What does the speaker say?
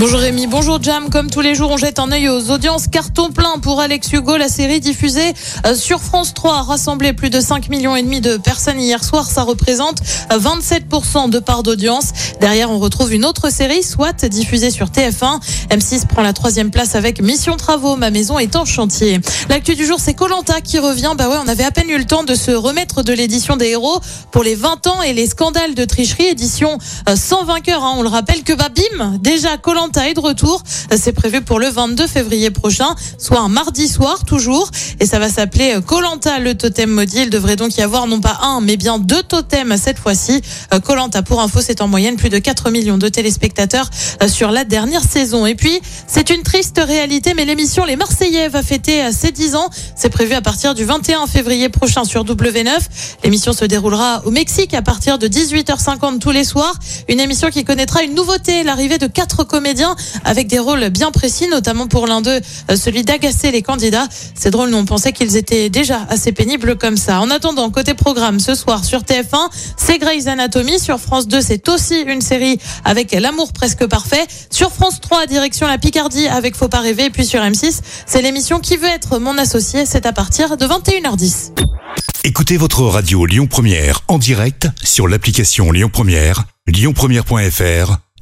Bonjour Rémi, bonjour Jam. Comme tous les jours, on jette un œil aux audiences. Carton plein pour Alex Hugo, la série diffusée euh, sur France 3 a rassemblé plus de 5 millions et demi de personnes hier soir. Ça représente 27% de part d'audience. Derrière, on retrouve une autre série, SWAT, diffusée sur TF1. M6 prend la troisième place avec Mission Travaux. Ma maison est en chantier. L'actu du jour, c'est Colanta qui revient. Bah ouais, on avait à peine eu le temps de se remettre de l'édition des héros pour les 20 ans et les scandales de tricherie. Édition euh, sans vainqueur. Hein. On le rappelle que bah bim, déjà Colanta est de retour. C'est prévu pour le 22 février prochain, soit un mardi soir toujours. Et ça va s'appeler Colanta, le totem maudit. Il devrait donc y avoir non pas un, mais bien deux totems cette fois-ci. Colanta, pour info, c'est en moyenne plus de 4 millions de téléspectateurs euh, sur la dernière saison. Et puis, c'est une triste réalité, mais l'émission Les Marseillais va fêter euh, ses 10 ans. C'est prévu à partir du 21 février prochain sur W9. L'émission se déroulera au Mexique à partir de 18h50 tous les soirs. Une émission qui connaîtra une nouveauté, l'arrivée de quatre comédiens avec des rôles bien précis, notamment pour l'un d'eux, euh, celui d'agacer les candidats. C'est drôle, nous on pensait qu'ils étaient déjà assez pénibles comme ça. En attendant, côté programme, ce soir sur TF1, c'est Grey's Anatomy. Sur France 2, c'est aussi une série avec l'amour presque parfait. Sur France 3, direction la Picardie avec Faut pas rêver. Puis sur M6, c'est l'émission Qui veut être mon associé. C'est à partir de 21h10. Écoutez votre radio Lyon Première en direct sur l'application Lyon Première, lyonpremière.fr